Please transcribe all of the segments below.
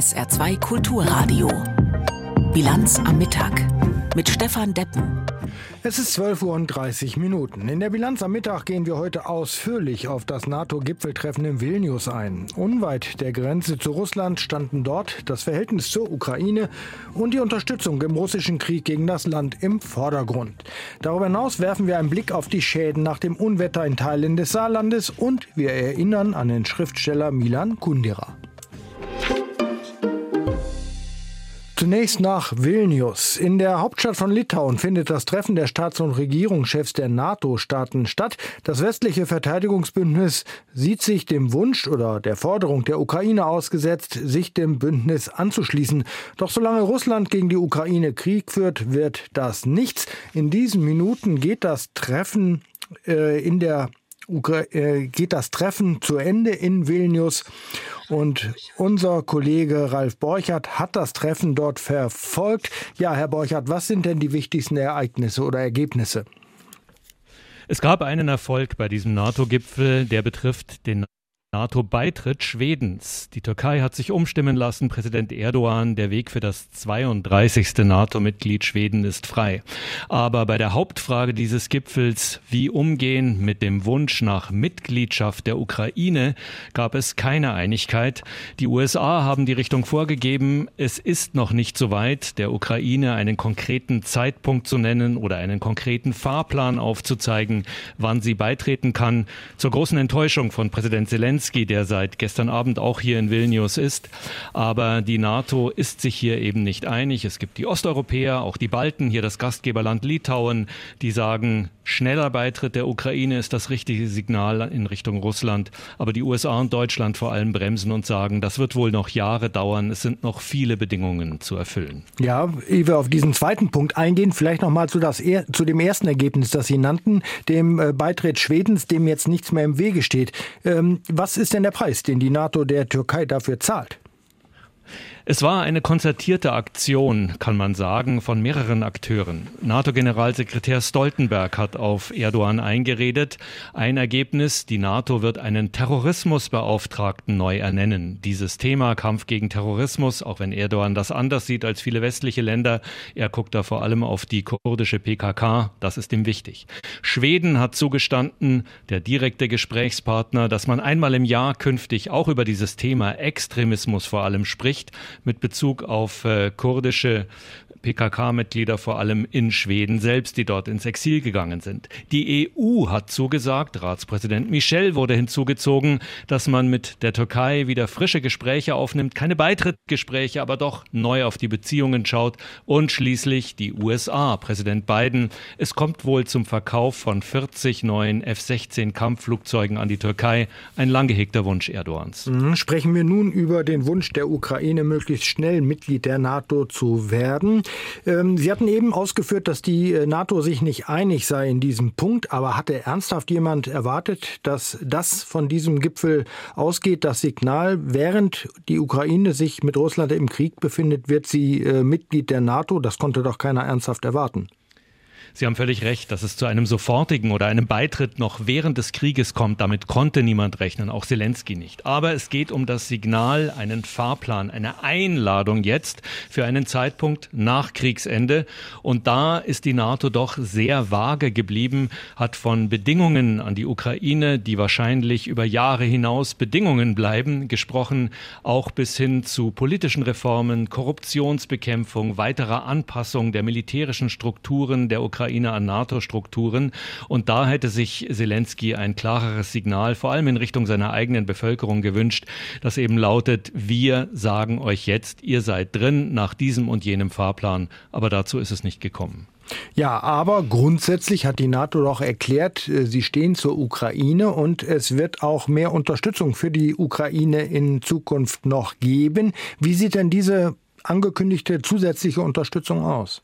SR2 Kulturradio. Bilanz am Mittag mit Stefan Deppen. Es ist 12.30 Uhr. In der Bilanz am Mittag gehen wir heute ausführlich auf das NATO-Gipfeltreffen in Vilnius ein. Unweit der Grenze zu Russland standen dort das Verhältnis zur Ukraine und die Unterstützung im russischen Krieg gegen das Land im Vordergrund. Darüber hinaus werfen wir einen Blick auf die Schäden nach dem Unwetter in Teilen des Saarlandes und wir erinnern an den Schriftsteller Milan Kundera. Zunächst nach Vilnius. In der Hauptstadt von Litauen findet das Treffen der Staats- und Regierungschefs der NATO-Staaten statt. Das westliche Verteidigungsbündnis sieht sich dem Wunsch oder der Forderung der Ukraine ausgesetzt, sich dem Bündnis anzuschließen. Doch solange Russland gegen die Ukraine Krieg führt, wird das nichts. In diesen Minuten geht das Treffen äh, in der äh, geht das Treffen zu Ende in Vilnius. Und unser Kollege Ralf Borchardt hat das Treffen dort verfolgt. Ja, Herr Borchardt, was sind denn die wichtigsten Ereignisse oder Ergebnisse? Es gab einen Erfolg bei diesem NATO-Gipfel, der betrifft den NATO-Beitritt Schwedens. Die Türkei hat sich umstimmen lassen. Präsident Erdogan, der Weg für das 32. NATO-Mitglied Schweden ist frei. Aber bei der Hauptfrage dieses Gipfels, wie umgehen mit dem Wunsch nach Mitgliedschaft der Ukraine, gab es keine Einigkeit. Die USA haben die Richtung vorgegeben. Es ist noch nicht so weit, der Ukraine einen konkreten Zeitpunkt zu nennen oder einen konkreten Fahrplan aufzuzeigen, wann sie beitreten kann. Zur großen Enttäuschung von Präsident Zelensky Zelensky, der seit gestern Abend auch hier in Vilnius ist. Aber die NATO ist sich hier eben nicht einig. Es gibt die Osteuropäer, auch die Balten, hier das Gastgeberland Litauen, die sagen, schneller Beitritt der Ukraine ist das richtige Signal in Richtung Russland. Aber die USA und Deutschland vor allem bremsen und sagen, das wird wohl noch Jahre dauern. Es sind noch viele Bedingungen zu erfüllen. Ja, ehe wir auf diesen zweiten Punkt eingehen, vielleicht noch mal zu, das, zu dem ersten Ergebnis, das Sie nannten, dem äh, Beitritt Schwedens, dem jetzt nichts mehr im Wege steht. Ähm, was ist denn der Preis, den die NATO der Türkei dafür zahlt? Es war eine konzertierte Aktion, kann man sagen, von mehreren Akteuren. NATO-Generalsekretär Stoltenberg hat auf Erdogan eingeredet. Ein Ergebnis, die NATO wird einen Terrorismusbeauftragten neu ernennen. Dieses Thema Kampf gegen Terrorismus, auch wenn Erdogan das anders sieht als viele westliche Länder, er guckt da vor allem auf die kurdische PKK, das ist ihm wichtig. Schweden hat zugestanden, der direkte Gesprächspartner, dass man einmal im Jahr künftig auch über dieses Thema Extremismus vor allem spricht mit Bezug auf äh, kurdische PKK-Mitglieder vor allem in Schweden selbst, die dort ins Exil gegangen sind. Die EU hat zugesagt, Ratspräsident Michel wurde hinzugezogen, dass man mit der Türkei wieder frische Gespräche aufnimmt, keine Beitrittsgespräche, aber doch neu auf die Beziehungen schaut und schließlich die USA, Präsident Biden. Es kommt wohl zum Verkauf von 40 neuen F-16 Kampfflugzeugen an die Türkei, ein lang gehegter Wunsch Erdogans. Mhm. Sprechen wir nun über den Wunsch der Ukraine, möglichst schnell Mitglied der NATO zu werden. Ähm, Sie hatten eben ausgeführt, dass die äh, NATO sich nicht einig sei in diesem Punkt, aber hatte ernsthaft jemand erwartet, dass das von diesem Gipfel ausgeht, das Signal, während die Ukraine sich mit Russland im Krieg befindet, wird sie äh, Mitglied der NATO? Das konnte doch keiner ernsthaft erwarten. Sie haben völlig recht, dass es zu einem sofortigen oder einem Beitritt noch während des Krieges kommt. Damit konnte niemand rechnen, auch Zelensky nicht. Aber es geht um das Signal, einen Fahrplan, eine Einladung jetzt für einen Zeitpunkt nach Kriegsende. Und da ist die NATO doch sehr vage geblieben, hat von Bedingungen an die Ukraine, die wahrscheinlich über Jahre hinaus Bedingungen bleiben, gesprochen, auch bis hin zu politischen Reformen, Korruptionsbekämpfung, weiterer Anpassung der militärischen Strukturen der Ukraine Ukraine an NATO-Strukturen. Und da hätte sich Zelensky ein klareres Signal, vor allem in Richtung seiner eigenen Bevölkerung gewünscht, das eben lautet, wir sagen euch jetzt, ihr seid drin nach diesem und jenem Fahrplan. Aber dazu ist es nicht gekommen. Ja, aber grundsätzlich hat die NATO doch erklärt, äh, sie stehen zur Ukraine und es wird auch mehr Unterstützung für die Ukraine in Zukunft noch geben. Wie sieht denn diese angekündigte zusätzliche Unterstützung aus?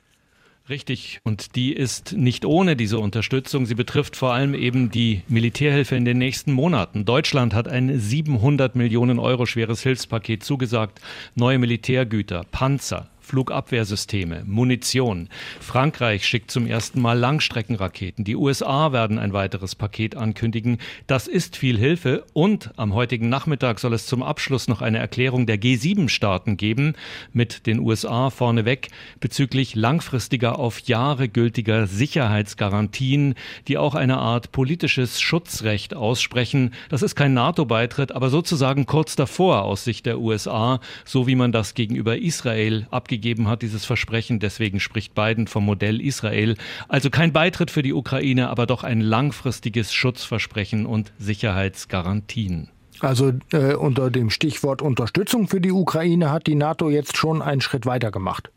Richtig. Und die ist nicht ohne diese Unterstützung. Sie betrifft vor allem eben die Militärhilfe in den nächsten Monaten. Deutschland hat ein 700 Millionen Euro schweres Hilfspaket zugesagt. Neue Militärgüter, Panzer, Flugabwehrsysteme, Munition. Frankreich schickt zum ersten Mal Langstreckenraketen. Die USA werden ein weiteres Paket ankündigen. Das ist viel Hilfe und am heutigen Nachmittag soll es zum Abschluss noch eine Erklärung der G7-Staaten geben, mit den USA vorneweg bezüglich langfristiger auf Jahre gültiger Sicherheitsgarantien, die auch eine Art politisches Schutzrecht aussprechen. Das ist kein NATO-Beitritt, aber sozusagen kurz davor aus Sicht der USA, so wie man das gegenüber Israel abgegeben hat, dieses Versprechen. Deswegen spricht Biden vom Modell Israel. Also kein Beitritt für die Ukraine, aber doch ein langfristiges Schutzversprechen und Sicherheitsgarantien. Also äh, unter dem Stichwort Unterstützung für die Ukraine hat die NATO jetzt schon einen Schritt weiter gemacht.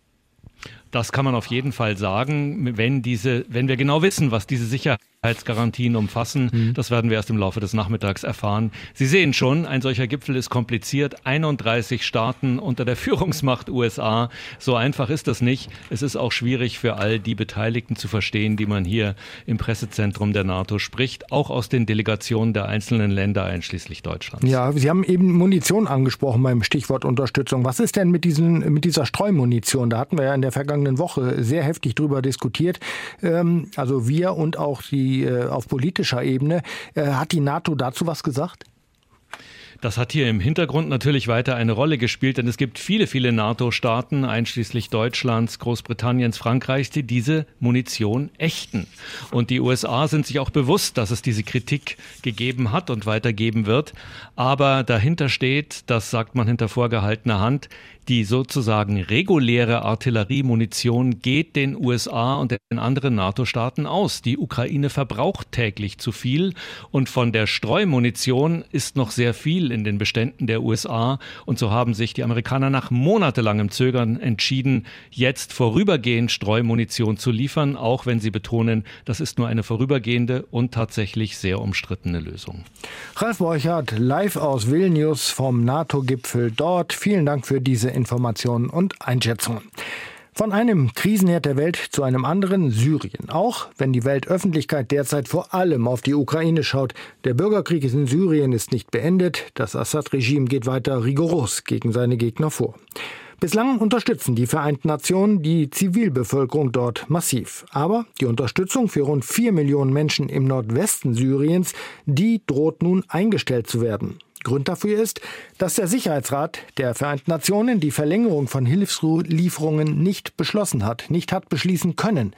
Das kann man auf jeden Fall sagen, wenn diese, wenn wir genau wissen, was diese Sicherheit Sicherheitsgarantien umfassen. Mhm. Das werden wir erst im Laufe des Nachmittags erfahren. Sie sehen schon, ein solcher Gipfel ist kompliziert. 31 Staaten unter der Führungsmacht USA. So einfach ist das nicht. Es ist auch schwierig für all die Beteiligten zu verstehen, die man hier im Pressezentrum der NATO spricht, auch aus den Delegationen der einzelnen Länder, einschließlich Deutschlands. Ja, Sie haben eben Munition angesprochen beim Stichwort Unterstützung. Was ist denn mit, diesen, mit dieser Streumunition? Da hatten wir ja in der vergangenen Woche sehr heftig drüber diskutiert. Ähm, also wir und auch die äh, auf politischer Ebene. Äh, hat die NATO dazu was gesagt? Das hat hier im Hintergrund natürlich weiter eine Rolle gespielt, denn es gibt viele, viele NATO-Staaten, einschließlich Deutschlands, Großbritanniens, Frankreichs, die diese Munition ächten. Und die USA sind sich auch bewusst, dass es diese Kritik gegeben hat und weitergeben wird. Aber dahinter steht, das sagt man hinter vorgehaltener Hand, die sozusagen reguläre Artilleriemunition geht den USA und den anderen NATO-Staaten aus. Die Ukraine verbraucht täglich zu viel und von der Streumunition ist noch sehr viel in den Beständen der USA. Und so haben sich die Amerikaner nach monatelangem Zögern entschieden, jetzt vorübergehend Streumunition zu liefern, auch wenn sie betonen, das ist nur eine vorübergehende und tatsächlich sehr umstrittene Lösung. Ralf Borchardt, live aus Vilnius vom NATO-Gipfel dort. Vielen Dank für diese Informationen und Einschätzungen. Von einem Krisenherd der Welt zu einem anderen, Syrien. Auch wenn die Weltöffentlichkeit derzeit vor allem auf die Ukraine schaut. Der Bürgerkrieg in Syrien ist nicht beendet. Das Assad-Regime geht weiter rigoros gegen seine Gegner vor. Bislang unterstützen die Vereinten Nationen die Zivilbevölkerung dort massiv. Aber die Unterstützung für rund vier Millionen Menschen im Nordwesten Syriens, die droht nun eingestellt zu werden. Grund dafür ist, dass der Sicherheitsrat der Vereinten Nationen die Verlängerung von Hilfslieferungen nicht beschlossen hat, nicht hat beschließen können.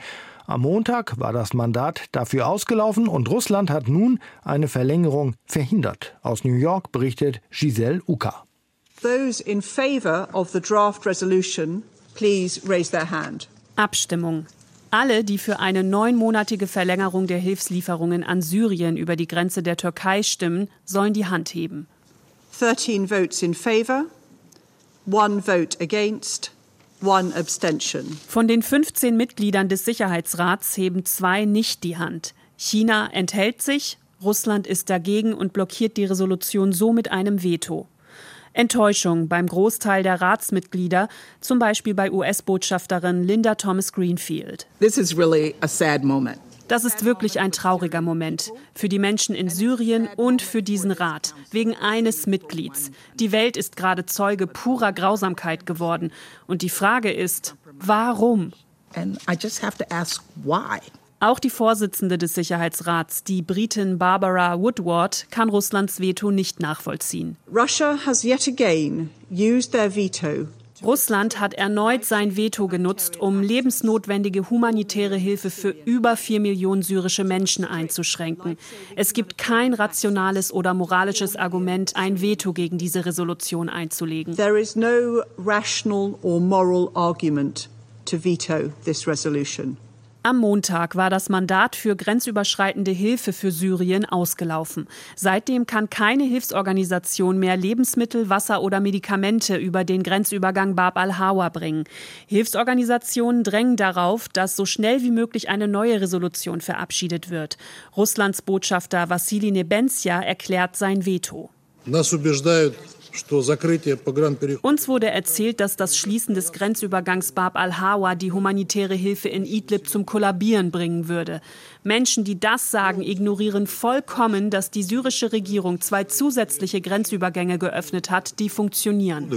Am Montag war das Mandat dafür ausgelaufen und Russland hat nun eine Verlängerung verhindert. Aus New York berichtet Giselle Uka. Those in favor of the draft resolution, please raise their hand. Abstimmung. Alle, die für eine neunmonatige Verlängerung der Hilfslieferungen an Syrien über die Grenze der Türkei stimmen, sollen die Hand heben. 13 votes in favor, one vote against, one abstention. Von den 15 Mitgliedern des Sicherheitsrats heben zwei nicht die Hand. China enthält sich, Russland ist dagegen und blockiert die Resolution so mit einem Veto. Enttäuschung beim Großteil der Ratsmitglieder, zum Beispiel bei US-Botschafterin Linda Thomas Greenfield. This is really a sad moment. Das ist wirklich ein trauriger Moment für die Menschen in Syrien und für diesen Rat, wegen eines Mitglieds. Die Welt ist gerade Zeuge purer Grausamkeit geworden. Und die Frage ist, warum? And I just have to ask why. Auch die Vorsitzende des Sicherheitsrats, die Britin Barbara Woodward, kann Russlands Veto nicht nachvollziehen. Russland hat erneut sein Veto genutzt, um lebensnotwendige humanitäre Hilfe für über vier Millionen syrische Menschen einzuschränken. Es gibt kein rationales oder moralisches Argument, ein Veto gegen diese Resolution einzulegen. There is no rational or moral argument to veto this resolution. Am Montag war das Mandat für grenzüberschreitende Hilfe für Syrien ausgelaufen. Seitdem kann keine Hilfsorganisation mehr Lebensmittel, Wasser oder Medikamente über den Grenzübergang Bab al-Hawa bringen. Hilfsorganisationen drängen darauf, dass so schnell wie möglich eine neue Resolution verabschiedet wird. Russlands Botschafter Vassili Nebenzia erklärt sein Veto. Нас убеждают uns wurde erzählt, dass das Schließen des Grenzübergangs Bab al-Hawa die humanitäre Hilfe in Idlib zum Kollabieren bringen würde. Menschen, die das sagen, ignorieren vollkommen, dass die syrische Regierung zwei zusätzliche Grenzübergänge geöffnet hat, die funktionieren.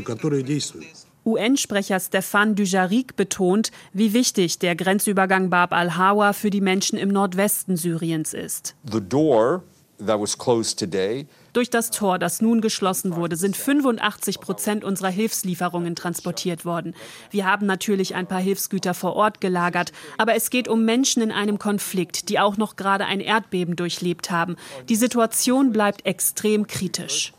UN-Sprecher Stefan Dujarric betont, wie wichtig der Grenzübergang Bab al-Hawa für die Menschen im Nordwesten Syriens ist. The door that was closed today durch das Tor, das nun geschlossen wurde, sind 85 Prozent unserer Hilfslieferungen transportiert worden. Wir haben natürlich ein paar Hilfsgüter vor Ort gelagert, aber es geht um Menschen in einem Konflikt, die auch noch gerade ein Erdbeben durchlebt haben. Die Situation bleibt extrem kritisch.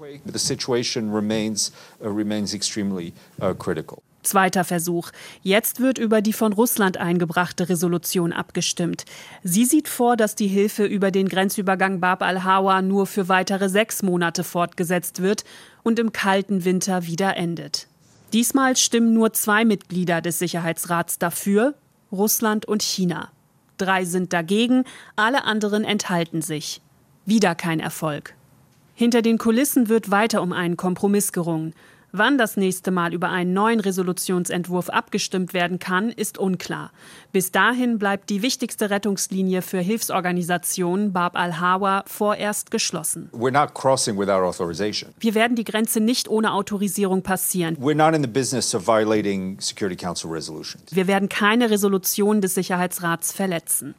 Zweiter Versuch. Jetzt wird über die von Russland eingebrachte Resolution abgestimmt. Sie sieht vor, dass die Hilfe über den Grenzübergang Bab al-Hawa nur für weitere sechs Monate fortgesetzt wird und im kalten Winter wieder endet. Diesmal stimmen nur zwei Mitglieder des Sicherheitsrats dafür, Russland und China. Drei sind dagegen, alle anderen enthalten sich. Wieder kein Erfolg. Hinter den Kulissen wird weiter um einen Kompromiss gerungen. Wann das nächste Mal über einen neuen Resolutionsentwurf abgestimmt werden kann, ist unklar. Bis dahin bleibt die wichtigste Rettungslinie für Hilfsorganisationen Bab al-Hawa vorerst geschlossen. Wir werden die Grenze nicht ohne Autorisierung passieren. Wir werden keine Resolution des Sicherheitsrats verletzen.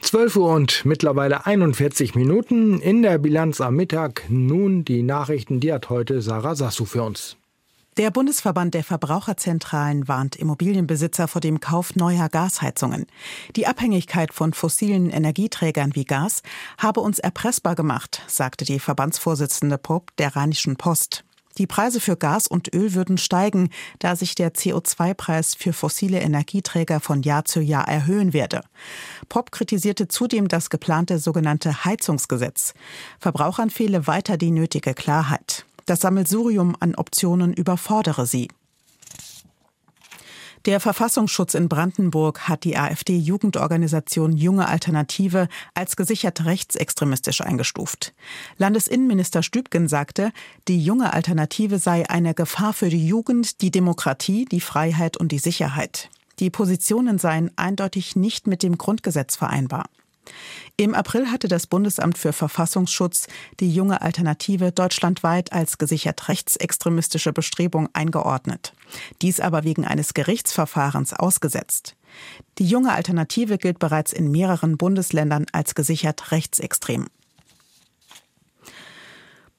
12 Uhr und mittlerweile 41 Minuten in der Bilanz am Mittag. Nun die Nachrichten, die hat heute Sarah Sassu für uns. Der Bundesverband der Verbraucherzentralen warnt Immobilienbesitzer vor dem Kauf neuer Gasheizungen. Die Abhängigkeit von fossilen Energieträgern wie Gas habe uns erpressbar gemacht, sagte die Verbandsvorsitzende Popp der Rheinischen Post. Die Preise für Gas und Öl würden steigen, da sich der CO2-Preis für fossile Energieträger von Jahr zu Jahr erhöhen werde. Pop kritisierte zudem das geplante sogenannte Heizungsgesetz. Verbrauchern fehle weiter die nötige Klarheit. Das Sammelsurium an Optionen überfordere sie. Der Verfassungsschutz in Brandenburg hat die AfD-Jugendorganisation Junge Alternative als gesichert rechtsextremistisch eingestuft. Landesinnenminister Stübgen sagte, die junge Alternative sei eine Gefahr für die Jugend, die Demokratie, die Freiheit und die Sicherheit. Die Positionen seien eindeutig nicht mit dem Grundgesetz vereinbar. Im April hatte das Bundesamt für Verfassungsschutz die junge Alternative deutschlandweit als gesichert rechtsextremistische Bestrebung eingeordnet. Dies aber wegen eines Gerichtsverfahrens ausgesetzt. Die junge Alternative gilt bereits in mehreren Bundesländern als gesichert rechtsextrem.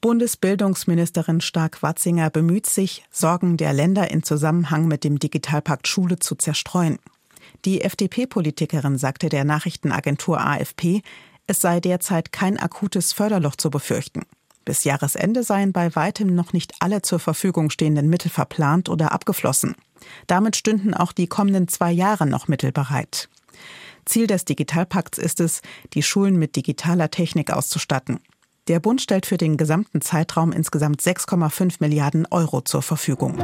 Bundesbildungsministerin Stark-Watzinger bemüht sich, Sorgen der Länder in Zusammenhang mit dem Digitalpakt Schule zu zerstreuen. Die FDP-Politikerin sagte der Nachrichtenagentur AFP, es sei derzeit kein akutes Förderloch zu befürchten. Bis Jahresende seien bei weitem noch nicht alle zur Verfügung stehenden Mittel verplant oder abgeflossen. Damit stünden auch die kommenden zwei Jahre noch Mittel bereit. Ziel des Digitalpakts ist es, die Schulen mit digitaler Technik auszustatten. Der Bund stellt für den gesamten Zeitraum insgesamt 6,5 Milliarden Euro zur Verfügung.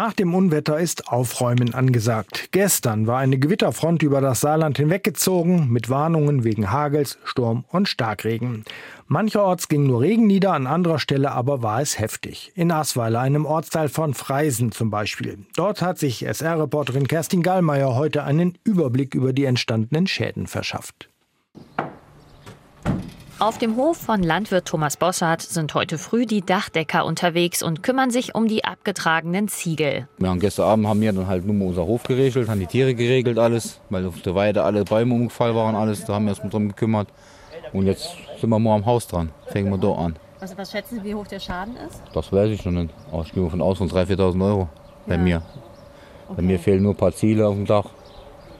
Nach dem Unwetter ist Aufräumen angesagt. Gestern war eine Gewitterfront über das Saarland hinweggezogen mit Warnungen wegen Hagels, Sturm und Starkregen. Mancherorts ging nur Regen nieder, an anderer Stelle aber war es heftig. In Asweiler, einem Ortsteil von Freisen zum Beispiel. Dort hat sich SR-Reporterin Kerstin Gallmeier heute einen Überblick über die entstandenen Schäden verschafft. Auf dem Hof von Landwirt Thomas Bossart sind heute früh die Dachdecker unterwegs und kümmern sich um die abgetragenen Ziegel. Ja, gestern Abend haben wir dann halt nur unser Hof geregelt, haben die Tiere geregelt, alles, weil auf der Weide alle Bäume umgefallen waren, alles. Da haben wir uns drum gekümmert. Und jetzt sind wir mal am Haus dran. Fangen wir dort an. Also was schätzen Sie, wie hoch der Schaden ist? Das weiß ich schon nicht. Aber ich gehe von aus von 3.000, 4.000 Euro bei mir. Okay. Bei mir fehlen nur ein paar Ziele auf dem Dach.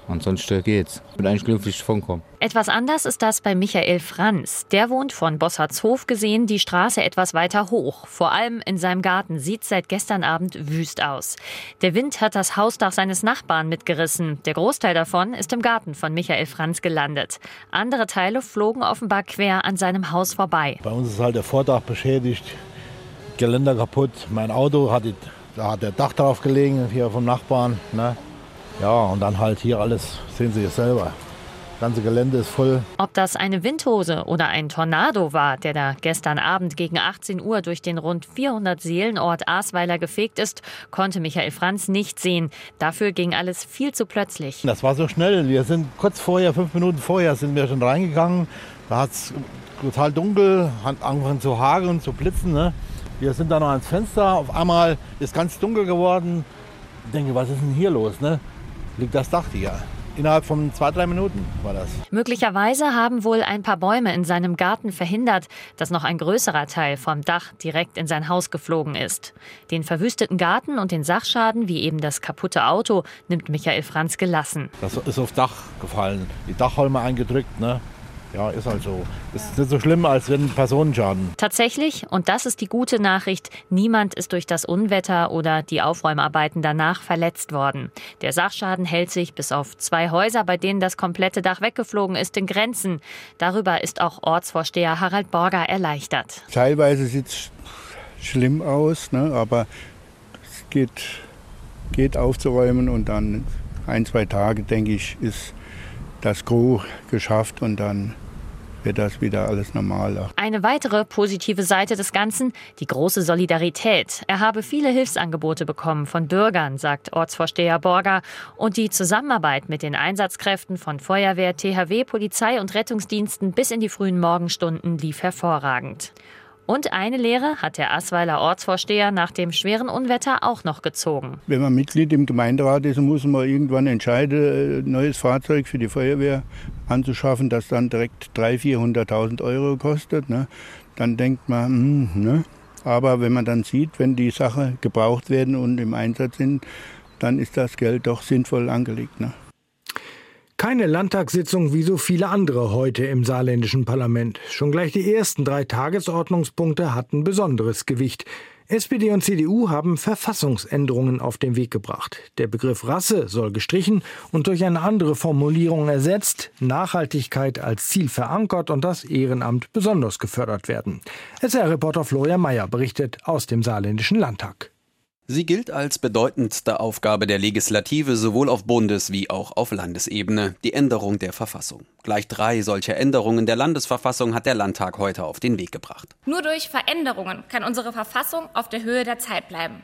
Ansonsten geht's. Ich bin eigentlich glücklich von Etwas anders ist das bei Michael Franz. Der wohnt von Bossardshof gesehen die Straße etwas weiter hoch. Vor allem in seinem Garten sieht seit gestern Abend wüst aus. Der Wind hat das Hausdach seines Nachbarn mitgerissen. Der Großteil davon ist im Garten von Michael Franz gelandet. Andere Teile flogen offenbar quer an seinem Haus vorbei. Bei uns ist halt der Vordach beschädigt, Geländer kaputt. Mein Auto hat, da hat der Dach drauf gelegen, hier vom Nachbarn. Ne? Ja, und dann halt hier alles, sehen Sie es selber. Das ganze Gelände ist voll. Ob das eine Windhose oder ein Tornado war, der da gestern Abend gegen 18 Uhr durch den rund 400 Seelenort Aasweiler gefegt ist, konnte Michael Franz nicht sehen. Dafür ging alles viel zu plötzlich. Das war so schnell. Wir sind kurz vorher, fünf Minuten vorher, sind wir schon reingegangen. Da hat es total dunkel, hat angefangen zu hageln, zu blitzen. Ne? Wir sind dann noch ans Fenster. Auf einmal ist ganz dunkel geworden. Ich denke, was ist denn hier los? Ne? Liegt das Dach hier? Innerhalb von zwei, drei Minuten war das. Möglicherweise haben wohl ein paar Bäume in seinem Garten verhindert, dass noch ein größerer Teil vom Dach direkt in sein Haus geflogen ist. Den verwüsteten Garten und den Sachschaden, wie eben das kaputte Auto, nimmt Michael Franz gelassen. Das ist aufs Dach gefallen, die Dachholme eingedrückt. Ne? Ja, ist halt so. Ist nicht so schlimm, als wenn Personenschaden. Tatsächlich, und das ist die gute Nachricht, niemand ist durch das Unwetter oder die Aufräumarbeiten danach verletzt worden. Der Sachschaden hält sich bis auf zwei Häuser, bei denen das komplette Dach weggeflogen ist, in Grenzen. Darüber ist auch Ortsvorsteher Harald Borger erleichtert. Teilweise sieht es schlimm aus, ne, aber es geht, geht aufzuräumen und dann ein, zwei Tage, denke ich, ist das Gros geschafft und dann wird das wieder alles normaler. Eine weitere positive Seite des Ganzen, die große Solidarität. Er habe viele Hilfsangebote bekommen von Bürgern, sagt Ortsvorsteher Borger. Und die Zusammenarbeit mit den Einsatzkräften von Feuerwehr, THW, Polizei und Rettungsdiensten bis in die frühen Morgenstunden lief hervorragend. Und eine Lehre hat der Asweiler Ortsvorsteher nach dem schweren Unwetter auch noch gezogen. Wenn man Mitglied im Gemeinderat ist, muss man irgendwann entscheiden, ein neues Fahrzeug für die Feuerwehr anzuschaffen, das dann direkt 300.000, 400.000 Euro kostet. Ne? Dann denkt man, hm, ne? aber wenn man dann sieht, wenn die Sachen gebraucht werden und im Einsatz sind, dann ist das Geld doch sinnvoll angelegt. Ne? Keine Landtagssitzung wie so viele andere heute im saarländischen Parlament. Schon gleich die ersten drei Tagesordnungspunkte hatten besonderes Gewicht. SPD und CDU haben Verfassungsänderungen auf den Weg gebracht. Der Begriff Rasse soll gestrichen und durch eine andere Formulierung ersetzt, Nachhaltigkeit als Ziel verankert und das Ehrenamt besonders gefördert werden. SR-Reporter Florian Mayer berichtet aus dem saarländischen Landtag. Sie gilt als bedeutendste Aufgabe der Legislative sowohl auf Bundes- wie auch auf Landesebene, die Änderung der Verfassung. Gleich drei solcher Änderungen der Landesverfassung hat der Landtag heute auf den Weg gebracht. Nur durch Veränderungen kann unsere Verfassung auf der Höhe der Zeit bleiben.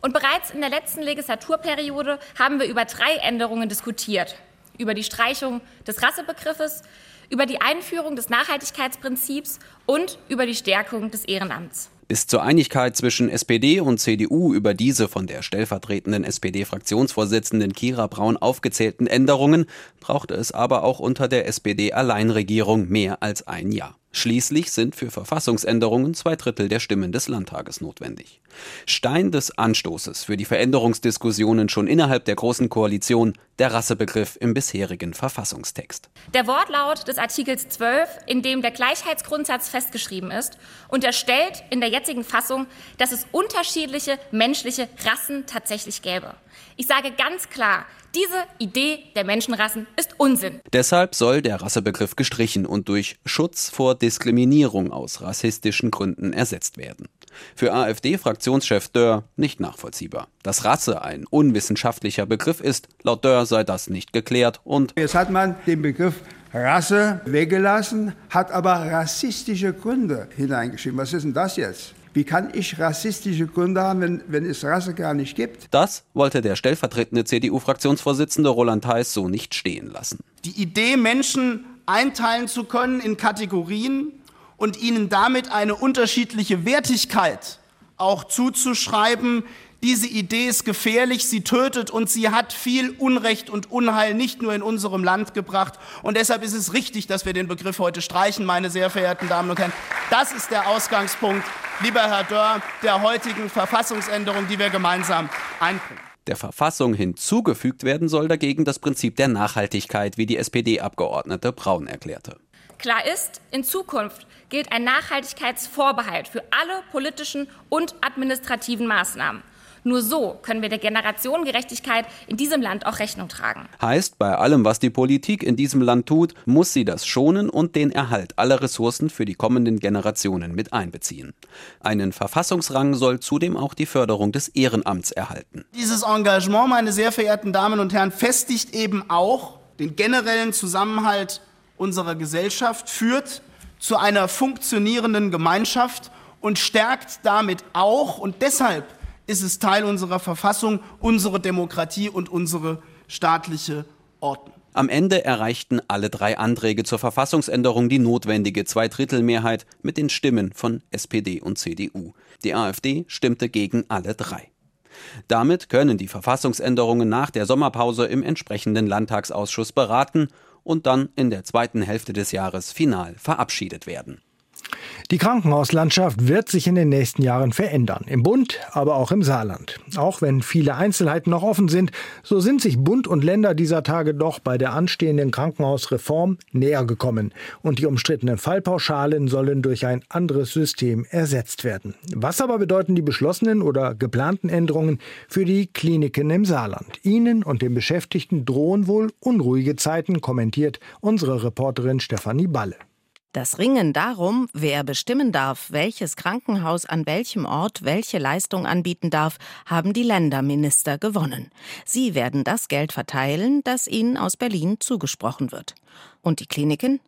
Und bereits in der letzten Legislaturperiode haben wir über drei Änderungen diskutiert. Über die Streichung des Rassebegriffes, über die Einführung des Nachhaltigkeitsprinzips und über die Stärkung des Ehrenamts. Bis zur Einigkeit zwischen SPD und CDU über diese von der stellvertretenden SPD-Fraktionsvorsitzenden Kira Braun aufgezählten Änderungen brauchte es aber auch unter der SPD-Alleinregierung mehr als ein Jahr. Schließlich sind für Verfassungsänderungen zwei Drittel der Stimmen des Landtages notwendig. Stein des Anstoßes für die Veränderungsdiskussionen schon innerhalb der Großen Koalition der Rassebegriff im bisherigen Verfassungstext. Der Wortlaut des Artikels 12, in dem der Gleichheitsgrundsatz festgeschrieben ist, unterstellt in der jetzigen Fassung, dass es unterschiedliche menschliche Rassen tatsächlich gäbe. Ich sage ganz klar, diese Idee der Menschenrassen ist Unsinn. Deshalb soll der Rassebegriff gestrichen und durch Schutz vor Diskriminierung aus rassistischen Gründen ersetzt werden. Für AfD-Fraktionschef Dörr nicht nachvollziehbar. Dass Rasse ein unwissenschaftlicher Begriff ist, laut Dörr sei das nicht geklärt und Jetzt hat man den Begriff Rasse weggelassen, hat aber rassistische Gründe hineingeschrieben. Was ist denn das jetzt? Wie kann ich rassistische Gründe haben, wenn, wenn es Rasse gar nicht gibt? Das wollte der stellvertretende CDU-Fraktionsvorsitzende Roland Theis so nicht stehen lassen. Die Idee, Menschen einteilen zu können in Kategorien und ihnen damit eine unterschiedliche Wertigkeit auch zuzuschreiben, diese Idee ist gefährlich, sie tötet und sie hat viel Unrecht und Unheil nicht nur in unserem Land gebracht. Und deshalb ist es richtig, dass wir den Begriff heute streichen, meine sehr verehrten Damen und Herren. Das ist der Ausgangspunkt, lieber Herr Dörr, der heutigen Verfassungsänderung, die wir gemeinsam einbringen. Der Verfassung hinzugefügt werden soll dagegen das Prinzip der Nachhaltigkeit, wie die SPD-Abgeordnete Braun erklärte. Klar ist, in Zukunft gilt ein Nachhaltigkeitsvorbehalt für alle politischen und administrativen Maßnahmen. Nur so können wir der Generationengerechtigkeit in diesem Land auch Rechnung tragen. Heißt, bei allem, was die Politik in diesem Land tut, muss sie das schonen und den Erhalt aller Ressourcen für die kommenden Generationen mit einbeziehen. Einen Verfassungsrang soll zudem auch die Förderung des Ehrenamts erhalten. Dieses Engagement, meine sehr verehrten Damen und Herren, festigt eben auch den generellen Zusammenhalt unserer Gesellschaft, führt zu einer funktionierenden Gemeinschaft und stärkt damit auch und deshalb ist es Teil unserer Verfassung, unsere Demokratie und unsere staatliche Ordnung. Am Ende erreichten alle drei Anträge zur Verfassungsänderung die notwendige Zweidrittelmehrheit mit den Stimmen von SPD und CDU. Die AfD stimmte gegen alle drei. Damit können die Verfassungsänderungen nach der Sommerpause im entsprechenden Landtagsausschuss beraten und dann in der zweiten Hälfte des Jahres final verabschiedet werden. Die Krankenhauslandschaft wird sich in den nächsten Jahren verändern. Im Bund, aber auch im Saarland. Auch wenn viele Einzelheiten noch offen sind, so sind sich Bund und Länder dieser Tage doch bei der anstehenden Krankenhausreform näher gekommen. Und die umstrittenen Fallpauschalen sollen durch ein anderes System ersetzt werden. Was aber bedeuten die beschlossenen oder geplanten Änderungen für die Kliniken im Saarland? Ihnen und den Beschäftigten drohen wohl unruhige Zeiten, kommentiert unsere Reporterin Stefanie Balle. Das Ringen darum, wer bestimmen darf, welches Krankenhaus an welchem Ort welche Leistung anbieten darf, haben die Länderminister gewonnen. Sie werden das Geld verteilen, das ihnen aus Berlin zugesprochen wird. Und die Kliniken?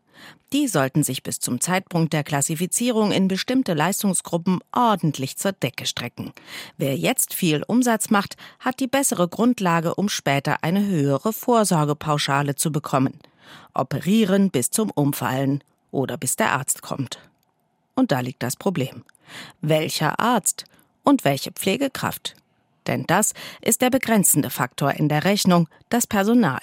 Die sollten sich bis zum Zeitpunkt der Klassifizierung in bestimmte Leistungsgruppen ordentlich zur Decke strecken. Wer jetzt viel Umsatz macht, hat die bessere Grundlage, um später eine höhere Vorsorgepauschale zu bekommen. Operieren bis zum Umfallen oder bis der Arzt kommt. Und da liegt das Problem. Welcher Arzt und welche Pflegekraft? Denn das ist der begrenzende Faktor in der Rechnung, das Personal.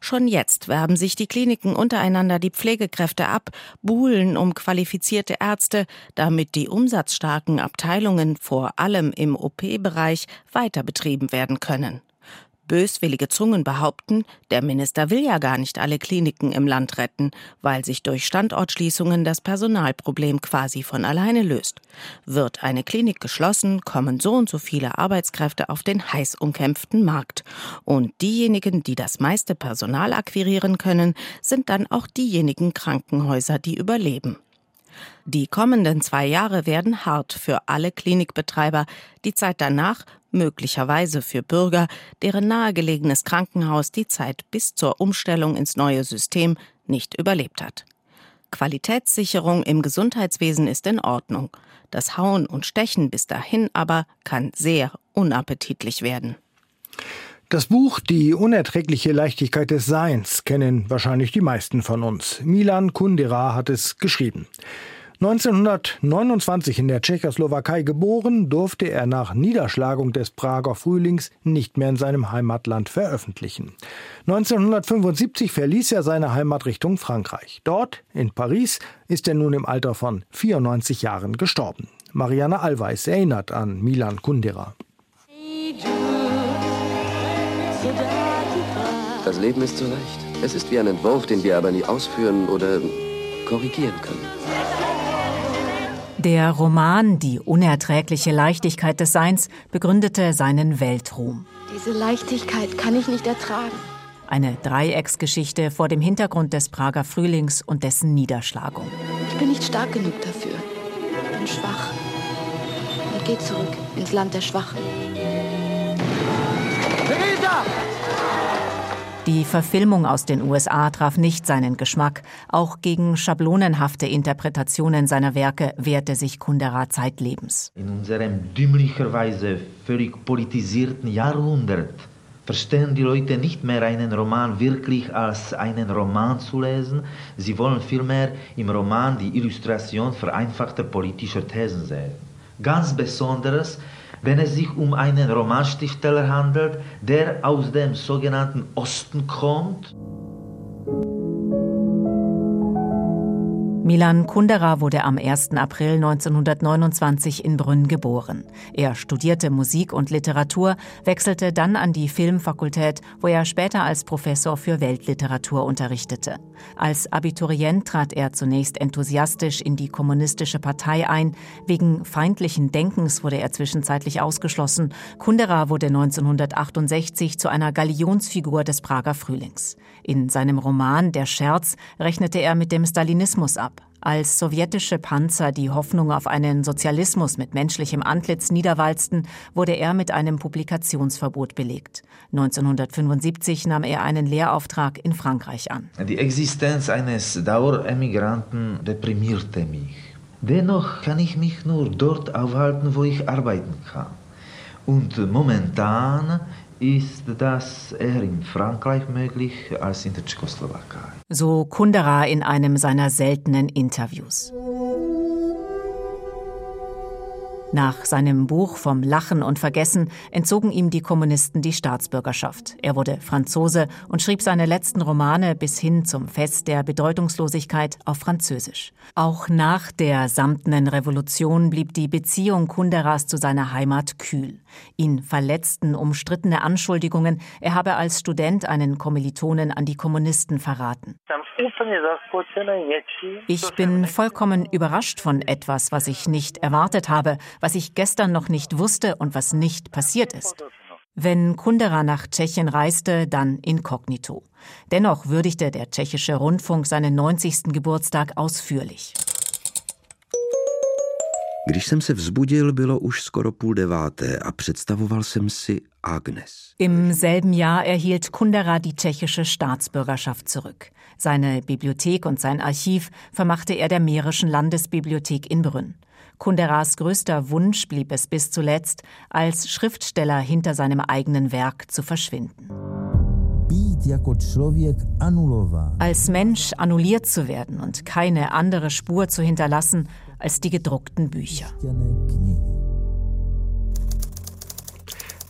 Schon jetzt werben sich die Kliniken untereinander die Pflegekräfte ab, buhlen um qualifizierte Ärzte, damit die umsatzstarken Abteilungen vor allem im OP-Bereich weiter betrieben werden können. Böswillige Zungen behaupten, der Minister will ja gar nicht alle Kliniken im Land retten, weil sich durch Standortschließungen das Personalproblem quasi von alleine löst. Wird eine Klinik geschlossen, kommen so und so viele Arbeitskräfte auf den heiß umkämpften Markt. Und diejenigen, die das meiste Personal akquirieren können, sind dann auch diejenigen Krankenhäuser, die überleben. Die kommenden zwei Jahre werden hart für alle Klinikbetreiber. Die Zeit danach möglicherweise für Bürger, deren nahegelegenes Krankenhaus die Zeit bis zur Umstellung ins neue System nicht überlebt hat. Qualitätssicherung im Gesundheitswesen ist in Ordnung. Das Hauen und Stechen bis dahin aber kann sehr unappetitlich werden. Das Buch Die unerträgliche Leichtigkeit des Seins kennen wahrscheinlich die meisten von uns. Milan Kundera hat es geschrieben. 1929 in der Tschechoslowakei geboren, durfte er nach Niederschlagung des Prager Frühlings nicht mehr in seinem Heimatland veröffentlichen. 1975 verließ er seine Heimat Richtung Frankreich. Dort, in Paris, ist er nun im Alter von 94 Jahren gestorben. Marianne Allweis erinnert an Milan Kundera. Das Leben ist so leicht. Es ist wie ein Entwurf, den wir aber nie ausführen oder korrigieren können. Der Roman Die unerträgliche Leichtigkeit des Seins begründete seinen Weltruhm. Diese Leichtigkeit kann ich nicht ertragen. Eine Dreiecksgeschichte vor dem Hintergrund des Prager Frühlings und dessen Niederschlagung. Ich bin nicht stark genug dafür. Ich bin schwach. Und geh zurück ins Land der Schwachen. Die Verfilmung aus den USA traf nicht seinen Geschmack. Auch gegen schablonenhafte Interpretationen seiner Werke wehrte sich Kundera zeitlebens. In unserem dümmlicherweise völlig politisierten Jahrhundert verstehen die Leute nicht mehr einen Roman wirklich als einen Roman zu lesen. Sie wollen vielmehr im Roman die Illustration vereinfachter politischer Thesen sehen. Ganz besonders wenn es sich um einen Romanstiftsteller handelt, der aus dem sogenannten Osten kommt Milan Kundera wurde am 1. April 1929 in Brünn geboren. Er studierte Musik und Literatur, wechselte dann an die Filmfakultät, wo er später als Professor für Weltliteratur unterrichtete. Als Abiturient trat er zunächst enthusiastisch in die kommunistische Partei ein. Wegen feindlichen Denkens wurde er zwischenzeitlich ausgeschlossen. Kundera wurde 1968 zu einer Galionsfigur des Prager Frühlings. In seinem Roman Der Scherz rechnete er mit dem Stalinismus ab. Als sowjetische Panzer die Hoffnung auf einen Sozialismus mit menschlichem Antlitz niederwalzten, wurde er mit einem Publikationsverbot belegt. 1975 nahm er einen Lehrauftrag in Frankreich an. Die Existenz eines Daueremigranten deprimierte mich. Dennoch kann ich mich nur dort aufhalten, wo ich arbeiten kann. Und momentan ist das eher in Frankreich möglich als in der Tschechoslowakei. So Kundera in einem seiner seltenen Interviews. Nach seinem Buch vom Lachen und Vergessen entzogen ihm die Kommunisten die Staatsbürgerschaft. Er wurde Franzose und schrieb seine letzten Romane bis hin zum Fest der Bedeutungslosigkeit auf Französisch. Auch nach der samtenen Revolution blieb die Beziehung Kunderas zu seiner Heimat kühl. Ihn verletzten umstrittene Anschuldigungen, er habe als Student einen Kommilitonen an die Kommunisten verraten. Ich bin vollkommen überrascht von etwas, was ich nicht erwartet habe, was ich gestern noch nicht wusste und was nicht passiert ist. Wenn Kundera nach Tschechien reiste, dann inkognito. Dennoch würdigte der tschechische Rundfunk seinen 90. Geburtstag ausführlich. Když jsem se vzbudil, bylo už skoro půl deváté a představoval jsem si Agnes. Im selben Jahr erhielt Kundera die tschechische Staatsbürgerschaft zurück. Seine Bibliothek und sein Archiv vermachte er der Mährischen Landesbibliothek in Brünn. Kunderas größter Wunsch blieb es bis zuletzt, als Schriftsteller hinter seinem eigenen Werk zu verschwinden. Als Mensch annulliert zu werden und keine andere Spur zu hinterlassen als die gedruckten Bücher.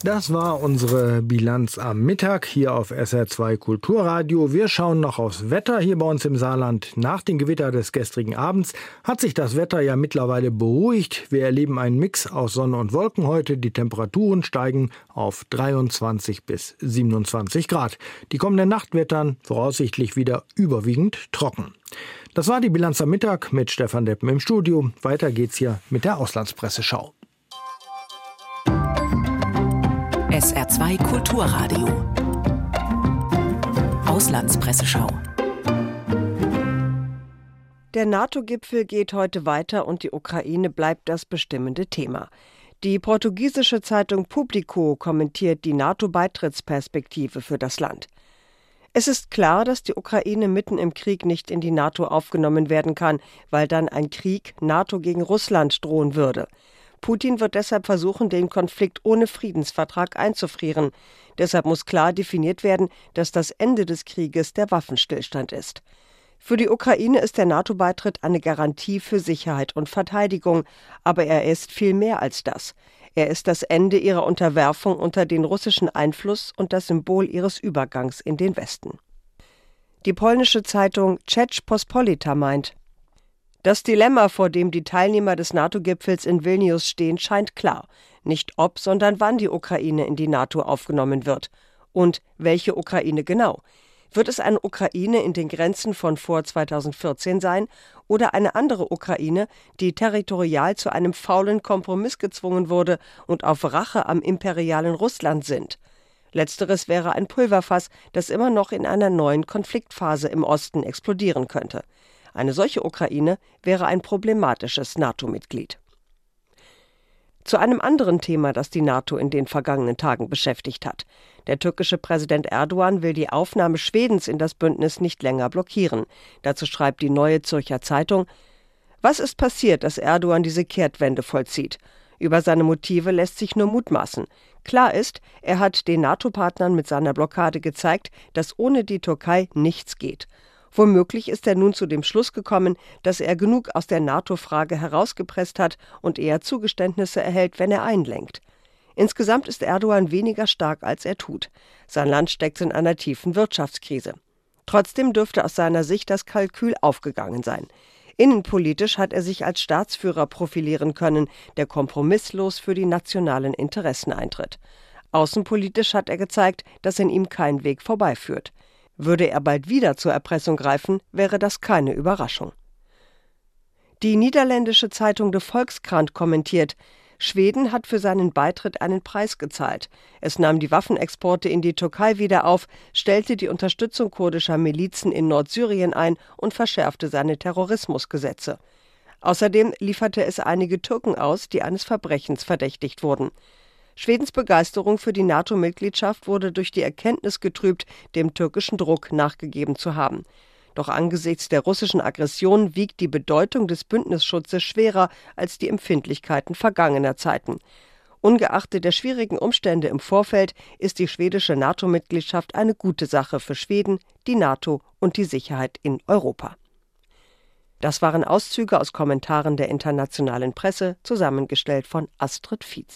Das war unsere Bilanz am Mittag hier auf SR2 Kulturradio. Wir schauen noch aufs Wetter hier bei uns im Saarland. Nach dem Gewitter des gestrigen Abends hat sich das Wetter ja mittlerweile beruhigt. Wir erleben einen Mix aus Sonne und Wolken heute. Die Temperaturen steigen auf 23 bis 27 Grad. Die kommende Nacht wird dann voraussichtlich wieder überwiegend trocken. Das war die Bilanz am Mittag mit Stefan Deppen im Studio. Weiter geht's hier mit der Auslandspresseschau. SR2 Kulturradio. Auslandspresseschau. Der NATO-Gipfel geht heute weiter und die Ukraine bleibt das bestimmende Thema. Die portugiesische Zeitung Publico kommentiert die NATO-Beitrittsperspektive für das Land. Es ist klar, dass die Ukraine mitten im Krieg nicht in die NATO aufgenommen werden kann, weil dann ein Krieg NATO gegen Russland drohen würde. Putin wird deshalb versuchen, den Konflikt ohne Friedensvertrag einzufrieren. Deshalb muss klar definiert werden, dass das Ende des Krieges der Waffenstillstand ist. Für die Ukraine ist der NATO-Beitritt eine Garantie für Sicherheit und Verteidigung, aber er ist viel mehr als das. Er ist das Ende ihrer Unterwerfung unter den russischen Einfluss und das Symbol ihres Übergangs in den Westen. Die polnische Zeitung Czech Pospolita meint, das Dilemma, vor dem die Teilnehmer des NATO-Gipfels in Vilnius stehen, scheint klar. Nicht ob, sondern wann die Ukraine in die NATO aufgenommen wird. Und welche Ukraine genau? Wird es eine Ukraine in den Grenzen von vor 2014 sein oder eine andere Ukraine, die territorial zu einem faulen Kompromiss gezwungen wurde und auf Rache am imperialen Russland sind? Letzteres wäre ein Pulverfass, das immer noch in einer neuen Konfliktphase im Osten explodieren könnte. Eine solche Ukraine wäre ein problematisches NATO-Mitglied. Zu einem anderen Thema, das die NATO in den vergangenen Tagen beschäftigt hat. Der türkische Präsident Erdogan will die Aufnahme Schwedens in das Bündnis nicht länger blockieren. Dazu schreibt die Neue Zürcher Zeitung Was ist passiert, dass Erdogan diese Kehrtwende vollzieht? Über seine Motive lässt sich nur mutmaßen. Klar ist, er hat den NATO-Partnern mit seiner Blockade gezeigt, dass ohne die Türkei nichts geht. Womöglich ist er nun zu dem Schluss gekommen, dass er genug aus der NATO-Frage herausgepresst hat und eher Zugeständnisse erhält, wenn er einlenkt. Insgesamt ist Erdogan weniger stark, als er tut. Sein Land steckt in einer tiefen Wirtschaftskrise. Trotzdem dürfte aus seiner Sicht das Kalkül aufgegangen sein. Innenpolitisch hat er sich als Staatsführer profilieren können, der kompromisslos für die nationalen Interessen eintritt. Außenpolitisch hat er gezeigt, dass in ihm kein Weg vorbeiführt. Würde er bald wieder zur Erpressung greifen, wäre das keine Überraschung. Die niederländische Zeitung De Volkskrant kommentiert, Schweden hat für seinen Beitritt einen Preis gezahlt. Es nahm die Waffenexporte in die Türkei wieder auf, stellte die Unterstützung kurdischer Milizen in Nordsyrien ein und verschärfte seine Terrorismusgesetze. Außerdem lieferte es einige Türken aus, die eines Verbrechens verdächtigt wurden. Schwedens Begeisterung für die NATO-Mitgliedschaft wurde durch die Erkenntnis getrübt, dem türkischen Druck nachgegeben zu haben. Doch angesichts der russischen Aggression wiegt die Bedeutung des Bündnisschutzes schwerer als die Empfindlichkeiten vergangener Zeiten. Ungeachtet der schwierigen Umstände im Vorfeld ist die schwedische NATO-Mitgliedschaft eine gute Sache für Schweden, die NATO und die Sicherheit in Europa. Das waren Auszüge aus Kommentaren der internationalen Presse, zusammengestellt von Astrid Fietz.